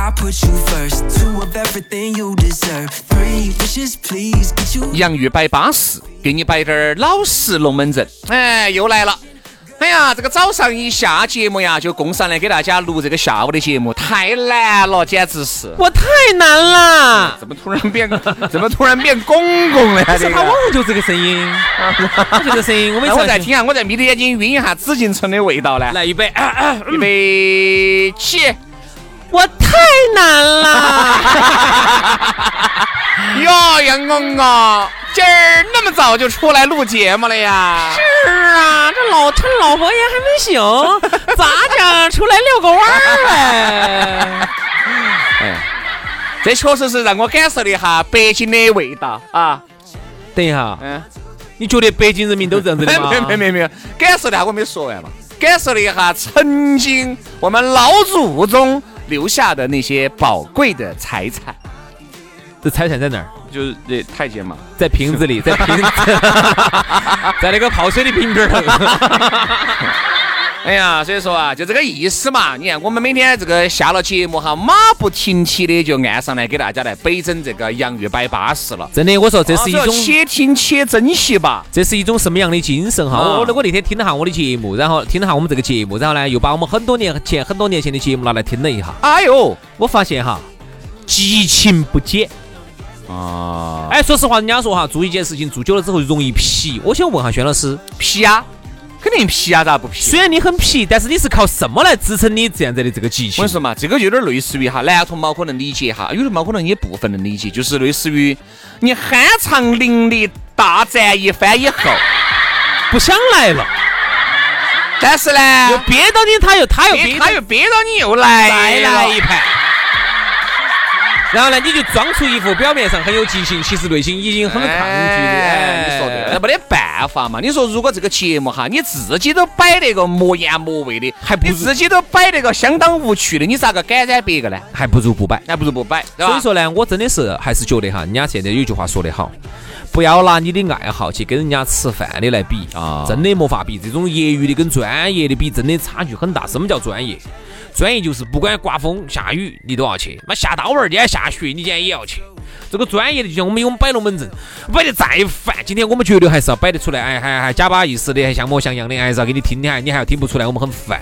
I put you first. Two of everything you deserve. Three wishes, please get you. 洋芋摆巴适，给你摆点儿老实龙门阵。哎，又来了。哎呀，这个早上一下节目呀，就供上来给大家录这个下午的节目，太难了，简直是。我太难了。怎么突然变，怎么突然变公公了呀？这个。是他往往就这个声音，就这个声音。我每那次我再听下，我再眯着眼睛晕一下紫禁城的味道呢。来预备，啊啊预备起。我太难了。哟，杨公公，今儿那么早就出来录节目了呀？是啊，这老趁老佛爷还没醒，咋整出来遛个弯儿呗？这确实是让我感受了一下北京的味道啊。等一下，嗯，你觉得北京人民都这样子的吗？没没没没有，感受了一下，我没说完嘛。感受了一下曾经我们老祖宗留下的那些宝贵的财产，这财产在哪儿？就是这太监嘛。在瓶子里，在瓶子，在那个泡水的瓶瓶儿。哎呀，所以说啊，就这个意思嘛。你看，我们每天这个下了节目哈，马不停蹄的就按上来给大家来北整这个洋芋摆巴适了。真的，我说这是一啊种，且听且珍惜吧。这是一种什么样的精神哈？啊我我那天听了下我的节目，然后听了下我们这个节目，然后呢，又把我们很多年前、很多年前的节目拿来听了一下，哎呦，我发现哈，激情不减。啊，哎，说实话，人家说哈，做一件事情做久了之后容易皮。我想问下轩老师，皮呀、肯定皮啊、咋不皮？虽然你很皮，但是你是靠什么来支撑你这样子的这个激情我跟你？说嘛，这个有点类似于哈，男同胞可能理解哈，有的猫可能也部分能理解，就是类似于你酣畅淋漓大战一番以后，不想来了，但是呢又，憋到你，他又他又憋憋他又憋到你又来再来一盘。然后呢，你就装出一副表面上很有激情，其实内心已经很抗拒的。哎，你说没得办法嘛。你说如果这个节目哈，你自己都摆那个莫言莫味的，还不你自己都摆那个相当无趣的，你咋个感染别个呢？还不如不摆。还不如不摆，对吧？所以说呢，我真的是还是觉得哈，人家现在有句话说得好，不要拿你的爱好去跟人家吃饭的来比啊真的没法比。这种业余的跟专业的比，真的差距很大。什么叫专业？专业就是不管刮风下雨你都要去，妈下大蚊儿今天下雪你今天也要去。这个专业的就像我们我们摆龙门阵，摆得再烦，今天我们绝对还是要摆得出来，哎，还还假巴意思的，还像模像样的，还是要给你听，你还你还要听不出来，我们很烦。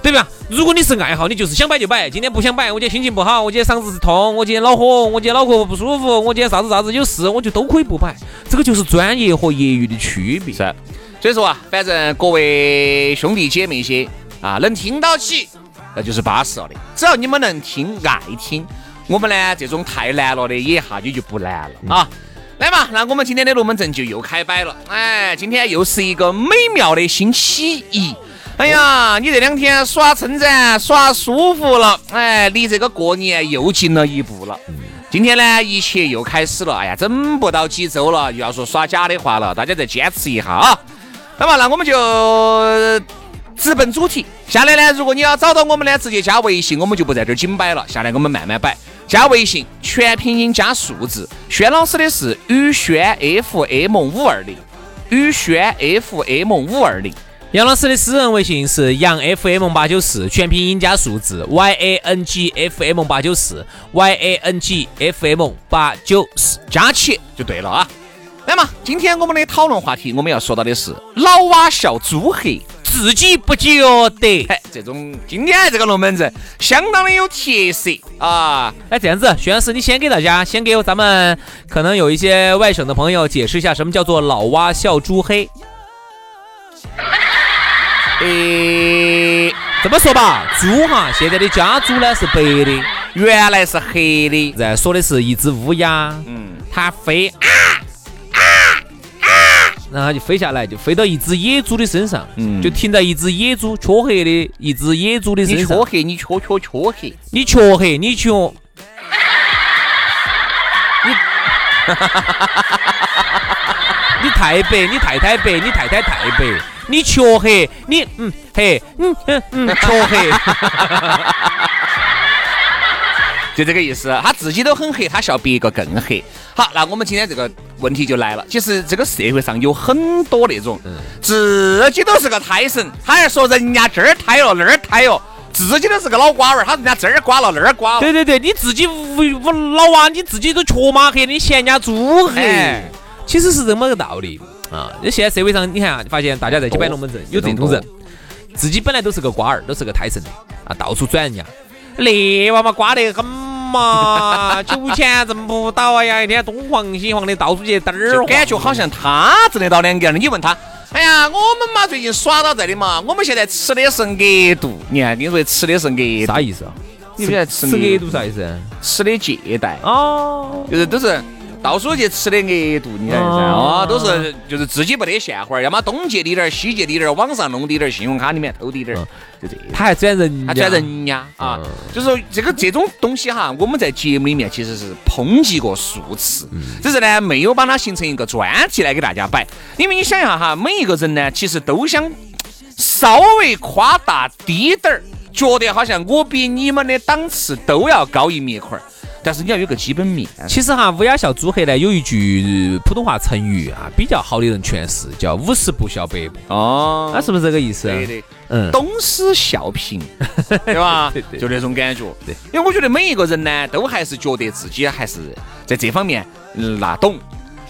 对吧？如果你是爱好，你就是想摆就摆。今天不想摆，我今天心情不好，我今天嗓子是痛，我今天恼火，我今天脑壳不舒服，我今天啥子啥子有事，我就都可以不摆。这个就是专业和业余的区别。是，所以说啊，反正各位兄弟姐妹些啊，能听到起，那就是巴适了的。只要你们能听、爱听，我们呢这种太难了的也一下也就不难了啊。来嘛，那我们今天的龙门阵就又开摆了。哎，今天又是一个美妙的星期一。哎呀，你这两天耍撑展耍舒服了，哎，离这个过年又近了一步了。今天呢，一切又开始了。哎呀，整不到几周了，又要说耍假的话了，大家再坚持一下啊。那么，那我们就直奔主题。下来呢，如果你要找到我们呢，直接加微信，我们就不在这儿紧摆了。下来我们慢慢摆。加微信，全拼音加数字。轩老师的是宇轩 FM 五二零，宇轩 FM 五二零。杨老师的私人微信是杨 FM 八九四，全拼音加数字 Y A N G F M 八九四 Y A N G F M 八九四。加起就对了啊。那么今天我们的讨论话题，我们要说到的是老蛙笑猪黑，自己不觉得。哎，这种今天这个龙门阵相当的有特色啊！哎，这样子，徐老师，你先给大家，先给咱们可能有一些外省的朋友解释一下，什么叫做老蛙笑猪黑？诶，这么说吧，猪哈，现在的家猪呢是白的，原来是黑的，在说的是一只乌鸦，嗯，它飞啊，然后就飞下来，就飞到一只野猪的身上，嗯就停在一只野猪黢黑的一只野猪的身上你黢。黑，你黢黢黢黑，你黢黑，你黢，你你太白，你太太白，你太太太白，你黢黑，你嗯黑，嗯嗯嗯黢黑，就这个意思。他自己都很黑，他笑别个更黑。好，那我们今天这个问题就来了。其实这个社会上有很多那种自己都是个胎神，他还说人家这儿胎了那儿胎哦，自己都是个老瓜娃儿，他人家这儿瓜了那儿瓜了。对对对，你自己无无老啊，你自己都瘸马黑，你嫌人家猪黑哎，其实是这么个道理啊。那现在社会上，你看啊，发现大家在去摆龙门阵，有这种人，自己本来都是个瓜儿，都是个胎神的啊，到处转人家，那娃嘛瓜得很嘛，酒钱挣不到啊呀，一天东晃西晃的，到处去嘚儿就，感觉好像他挣得到两个样的。你问他，哎呀，我们嘛最近耍到这的嘛，我们现在吃的是额度。你看，你说吃的是额度，啥意思啊？你现在吃吃额额度啥意思？吃的借贷，哦，就是都是到处去吃的额度，你看噻，啊哦，都是就是自己不得现花儿，要么东借滴点儿，西借滴点儿，网上弄滴点儿，信用卡里面偷滴点儿，就这。他还转人家，他转人家啊嗯，就是说这个这种东西哈，我们在节目里面其实是抨击过数次，只是呢没有把它形成一个专题来给大家摆。因为你想一下哈，每一个人呢，其实都想稍微夸大低点儿，觉得好像我比你们的档次都要高一米块儿，但是你要有个基本面。其实哈，乌鸦笑猪黑呢，有一句普通话成语啊，比较好的人诠释，叫五十步笑百步，哦那是不是这个意思？对的。嗯，东施效颦，对吧？对对就那种感觉。对，因为我觉得每一个人呢，都还是觉得自己还是在这方面嗯那懂。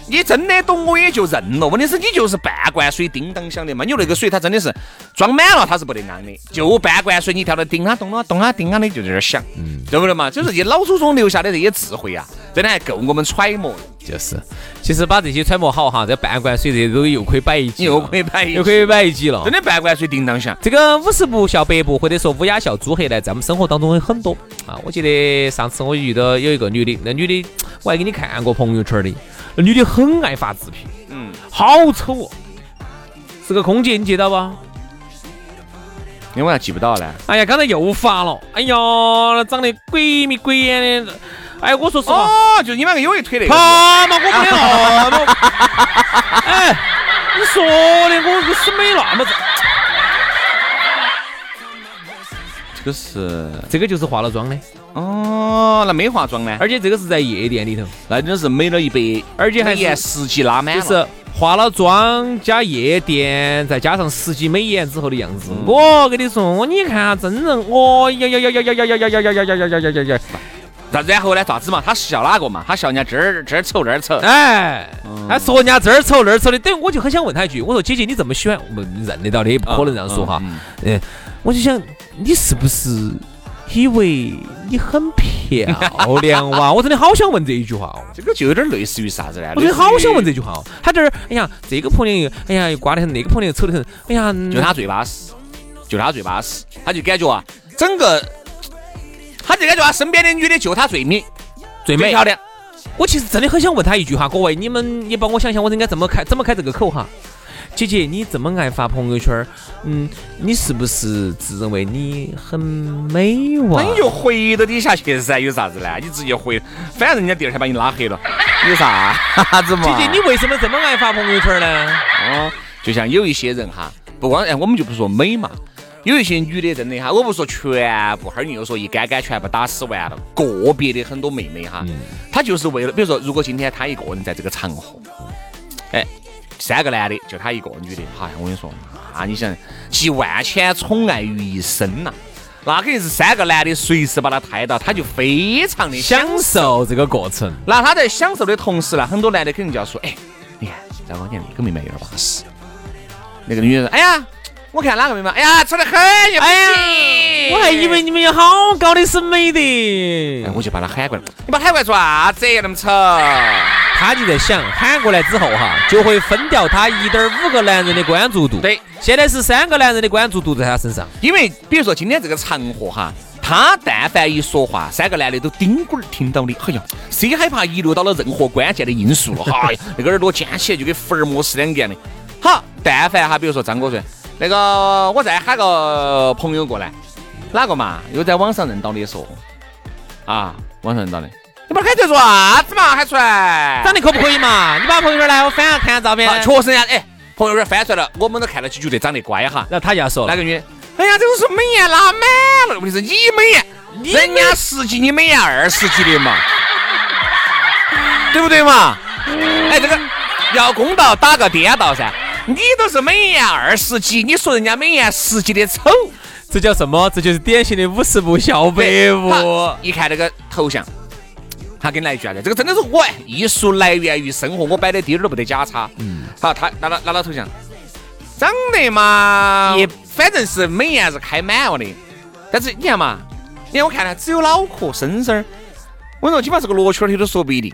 你真的懂，我也就认了。问题是你就是半罐水叮当响的嘛，你那个水它真的是装满了，它是不得安的。就半罐水，你跳到叮啊咚啊咚啊叮啊的就在那儿响，对不对嘛？就是你老祖宗留下的这些智慧啊，真的还够我们揣摩的。就是，其实把这些揣摩好哈，这半罐水这都又可以摆一集又可以摆一又可以摆一集了真。的半罐水叮当响。这个五十步笑百步，或者说乌鸦笑猪黑呢，在我们生活当中有很多啊。我记得上次我遇到有一个女的，那女的我还给你看过朋友圈的，那女的很爱发自拍，嗯，好丑哦，是个空姐，你记得吧？因为我还记不到呢。哎呀，刚才又发了，哎呀，长得鬼迷鬼眼的，哎，我说实话，哦，就是你们有一腿那个。他嘛，我没得那么，哎，你说的我我是没那么子，这个是这个就是化了妆的，哦，那没化妆呢？而且这个是在夜店里头，那真是美了一百，而且还颜十级拉满了。就是化了妆加夜店，再加上十级美颜之后的样子。我跟你说，你看下真人，哦呀呀呀呀呀呀呀呀呀呀呀呀呀呀呀呀！那然后呢？咋子嘛？他笑哪个嘛？他笑人家这儿这儿丑那儿丑。哎，他说人家这儿丑那儿丑的，等于我就很想问他一句，我说姐姐你这么喜欢，我们认得到的，也不可能这样说哈。嗯，我就想你是不是以为你很漂亮哇？我真的好想问这一句话哦。这个就有点类似于啥子呢？我真的好想问这句话哦。他这儿，哎呀，这个婆娘又，哎呀，又瓜得很，那个婆娘又丑得很，哎呀，就他最巴适，就他最巴适，他就感觉啊，整个他就感觉啊，身边的女的就她最美最美最漂亮。我其实真的很想问她一句哈，各位，你们也帮我想想，我应该怎么开怎么开这个口哈？姐姐，你这么爱发朋友圈儿，嗯，你是不是自认为你很美哇？那你就回到底下去噻，有啥子呢？你直接回，反正人家第二天把你拉黑了，有啥子嘛？姐姐，你为什么这么爱发朋友圈儿呢？哦，就像有一些人哈，不光哎，我们就不说美嘛，有一些女的真的哈，我不说全部，哈儿你又说一杆杆全部打死完了，个别的很多妹妹哈，她就是为了，比如说，如果今天她一个人在这个场合，哎，三个男的就她一个女的，哈，我跟你说，那你想集万千宠爱于一身呐、那肯定是三个男的随时把她抬到，她就非常的享享受这个过程，那他在享受的同时呢，很多男的肯定就要说，哎，你看，赵光年那个妹妹有点巴适。那个女的说，哎呀，我看哪个眉毛，哎呀，丑得很，哎呀行。我还以为你们有好高的审美的哎，。我就把他喊过来，你把他喊过来做啥子？那么丑？他就在想，喊过来之后哈，就会分掉他一点五个男人的关注度。对，现在是三个男人的关注度在他身上。因为比如说今天这个场合哈，他但凡一说话，三个男的都顶滚儿听到的，哎呀，谁害怕遗留到了任何关键的因素了？哈，那个耳朵尖起来就跟福尔摩斯两个样的。好，但凡哈，比如说张哥说，那个我再喊个朋友过来，哪个嘛？又在网上认到的说，啊，网上认到的，你把他喊出来做啥子嘛？喊出来，长得可不可以嘛？你把朋友圈来，我翻下看下照片。啊确实人家哎，朋友圈翻出来了，我们都看到起，觉得长得乖哈。然后他就要说了，那个女的，哎呀，这个是美颜拉满了，问题是你美颜，人家十几，你美颜二十几的嘛，对不对嘛？哎，这个要公道打个颠倒噻，你都是美颜二十级，你说人家美颜十级的丑，这叫什么？这就是典型的五十步笑百步好。一看那个头像。他给你来一句啥子？这个真的是我艺术来源于生活，我摆的滴点儿都不得假差。嗯，好，他拿到拿到头像，长得嘛，也反正是美颜是开满了的。但是你看嘛，你看我看他只有脑壳、身身儿，我说，基本上是个罗圈儿腿都说不一定。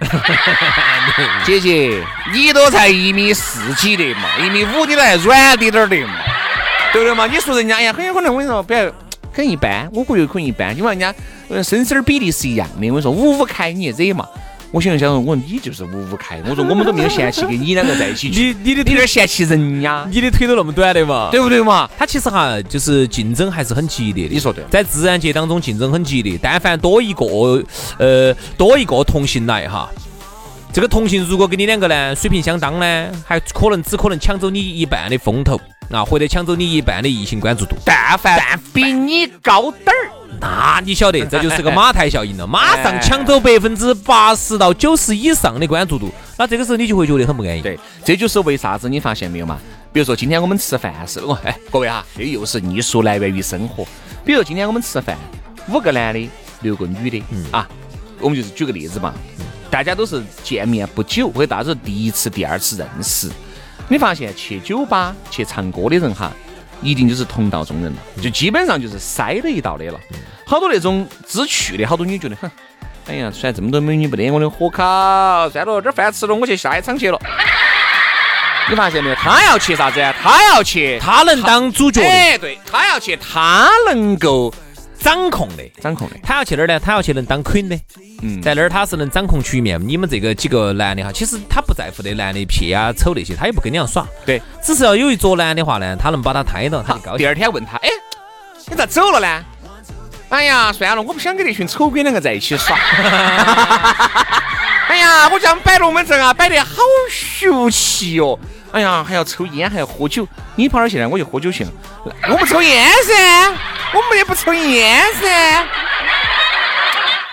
姐姐，你都才一米四几的嘛，一米五你都还软滴点儿的嘛，对不对嘛？你说人家哎呀，很有可能我跟你说，比如很一般，我估计可能一般，因为人家呃身身儿比例是一样的。我跟你说五五开你惹嘛？我想了想，我说你就是五五开，我说我们都没有嫌弃跟你两个在一起 去，你你的你有点嫌弃人家，你的腿都那么短的嘛？对不对嘛？他其实哈，就是竞争还是很激烈的。你说对在自然界当中竞争很激烈，但凡多一个呃多一个同性来哈，这个同性如果跟你两个呢水平相当呢，还可能只可能抢走你一半的风头啊，或者抢走你一半的异性关注度。但凡比你高点儿，那你晓得，这就是个马太效应了，马上抢走百分之八十到九十以上的关注度，那这个时候你就会觉得很不安逸。对，这就是为啥子你发现没有嘛？比如说今天我们吃饭是，我，哎，各位哈，这又是艺术来源于生活。比如今天我们吃饭，五个男的，六个女的，啊，我们就是举个例子嘛，大家都是见面不久，或者大家是第一次、第二次认识。你发现去酒吧去唱歌的人哈，一定就是同道中人了，就基本上就是筛了一道的了。好多那种知趣的，好多女觉得，哼，哎呀，虽然这么多美女不得我的火烤，算了，这饭吃了，我去下一场去了。你发现没有？他要去啥子啊？他要去，他能当主角的，哎，对，他要去，他能够掌控的。掌控的。他要去哪儿呢？他要去能当 queen 的，嗯在那儿他是能掌控局面。你们这个几个男的哈，其实他不在乎的男的撇啊、丑那些，他也不跟你俩耍。对，只是要有一桌男的话呢，他能把他抬到，他就高第。二天问他，哎，你咋走了呢？哎呀，算了，我不想跟那群丑鬼两个在一起耍。哎呀，我讲摆龙门阵啊，摆得好俗气哦。哎呀，还要抽烟，还要喝酒。你跑哪儿去呢？我就喝酒去了。我不抽烟噻，我们也不抽烟噻。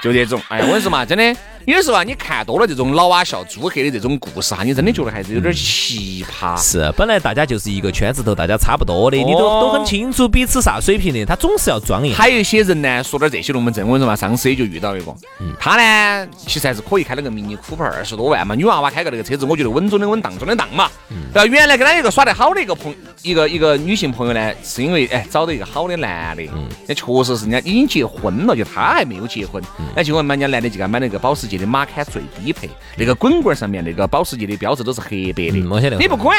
就这种，哎呀，我跟你说嘛，真的，有时候啊，你看多了这种老蛙笑猪黑的这种故事哈，你真的觉得还是有点奇葩。是，本来大家就是一个圈子头，大家差不多的，你都哦都很清楚彼此啥水平的，他总是要装一下。还有一些人呢，说点这些龙门阵，我跟你说嘛，上次也就遇到一个，他呢其实还是可以开了个迷你酷派，二十多万嘛，女娃娃开个那个车子，我觉得稳中的稳，当中的当嘛。然后？原来跟他一个耍得好的一个朋，一个一个女性朋友呢，是因为哎找到一个好的男的，那确实是人家已经结婚了，就他还没有结婚，那结果人家男的就给他买了个保时捷的马坎最低配，那个滚棍上面那个保时捷的标志都是黑白的嗯，我晓得你不管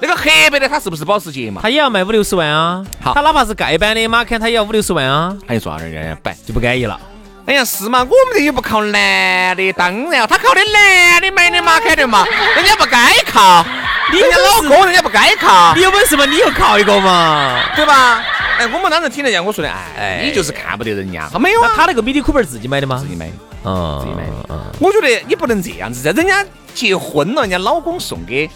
那个黑白的它是不是保时捷嘛？它也要卖五六十万啊，好它哪怕是丐版的马坎，它也要五六十万啊，还有多少人家摆？就不安逸了。哎呀，是嘛？我们这又不靠男的，当然他靠的男的买的马坎的嘛，人家不该靠，人家老公人家不该靠你，有本事嘛，你又靠一个嘛。对吧？哎，我们当时听人家我说的，哎，你就是看不得人家，他没有啊，他那个 Mini Cooper 自己买的吗自？己买的。嗯，自己买的嗯，我觉得你不能这样子噻，人家结婚了，人家老公送给。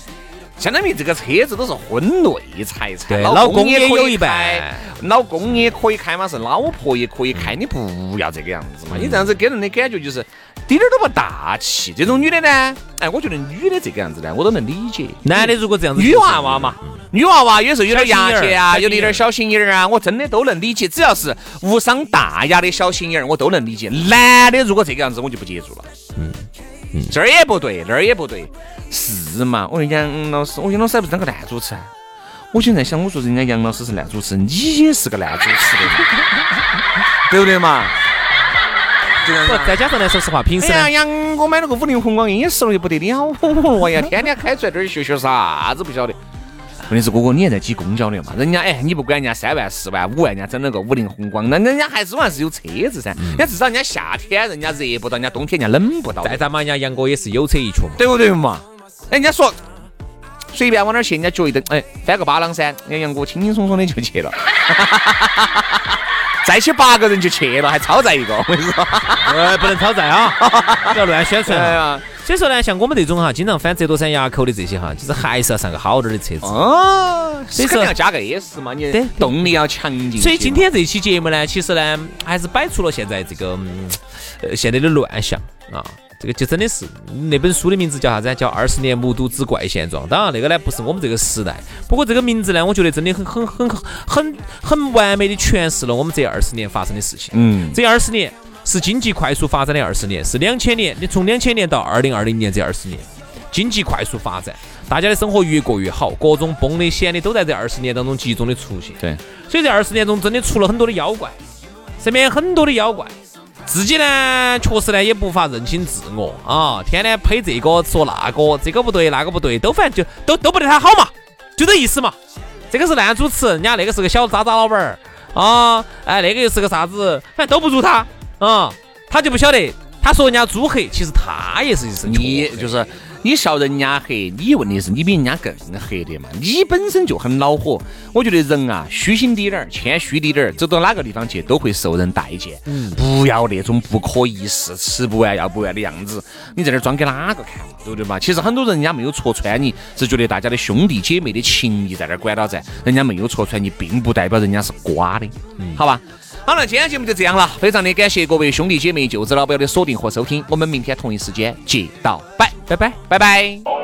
相当于这个车子都是婚内财产，对老老公也也可以有一半开，老公也可以开嘛，是老婆也可以开，你不要这个样子嘛，你这样子给人的感觉就是滴点儿都不大气。这种女的呢，哎，我觉得女的这个样子呢，我都能理解。男的如果这样子，女娃娃嘛，女娃娃有时候有点牙小心眼结啊，儿有点点小心眼儿啊，我真的都能理解。只要是无伤大雅的小心眼儿，我都能理解。男的如果这个样子，我就不接触了。嗯嗯，这儿也不对，那儿也不对，是嘛？我跟你讲，嗯老师，我杨老师还不是当个男主持啊。我现在想，我说人家杨老师是烂主持，你也是个烂主持的人，对不对嘛？不，再加上来说实话，平时，哎呀，杨，我买了个五菱宏光 S 了，也不得了，哎呀，天天开出来这儿学学啥子不晓得。问题是哥哥，你还在挤公交的嘛？人家哎，你不管人家三万、四万、五万，人家整了个五菱宏光，那人家还是还是有车子噻。人家至少人家夏天人家热不到，人家冬天人家冷不到。再咋嘛，人家杨哥也是有车一出嘛。对不对嘛？人家说随便往哪儿去，人家脚一蹬，哎，翻个巴朗山，人家杨哥轻轻松松的就去了。再去八个人就去了，还超载一个，我跟你说。呃，不能超载啊，不要乱宣传对啊。啊，所以说呢，像我们这种哈，经常翻折多山垭口的这些哈，其实还是要上个好点儿的车子。哦，所以说要加个 S 嘛，你对动力要强劲。所以今天这期节目呢，其实呢，还是摆出了现在这个嗯呃现在的乱象啊。这个就真的是那本书的名字叫啥子？叫《二十年目睹之怪现状》。当然，那个呢不是我们这个时代。不过这个名字呢，我觉得真的很很很很很完美的诠释了我们这二十年发生的事情。嗯，这二十年是经济快速发展的二十年，是两千年，你从两千年到二零二零年这二十年，经济快速发展，大家的生活越过越好，各种崩的险的都在这二十年当中集中的出现。对，所以这二十年中真的出了很多的妖怪，身边很多的妖怪，自己呢确实呢也无法认清自我啊，天天呸这个说那个，这个不对那个不对，都反正就都都不得他好嘛，就这意思嘛。这个是烂主持，人家那个是个小渣渣老板儿啊，哎那个又是个啥子，反正都不如他啊，他就不晓得，他说人家猪黑，其实他也是是你就是你笑人家黑，你问题是你比人家更黑的嘛？你本身就很恼火。我觉得人啊，虚心滴点儿，谦虚滴点儿，走到哪个地方去都会受人待见。嗯，不要那种不可一世、吃不完要不完的样子。你在这儿装给哪个看嘛？对不对嘛？其实很多人人家没有戳穿你，是觉得大家的兄弟姐妹的情谊在那儿管到在，人家没有戳穿你，并不代表人家是瓜的，好吧？好了，今天节目就这样了，非常的感谢各位兄弟姐妹、舅子老表的锁定和收听，我们明天同一时间接到拜，拜拜，拜拜。拜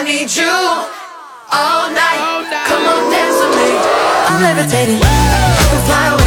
I need you all night. Come on, dance with me. I'm levitating. Can fly away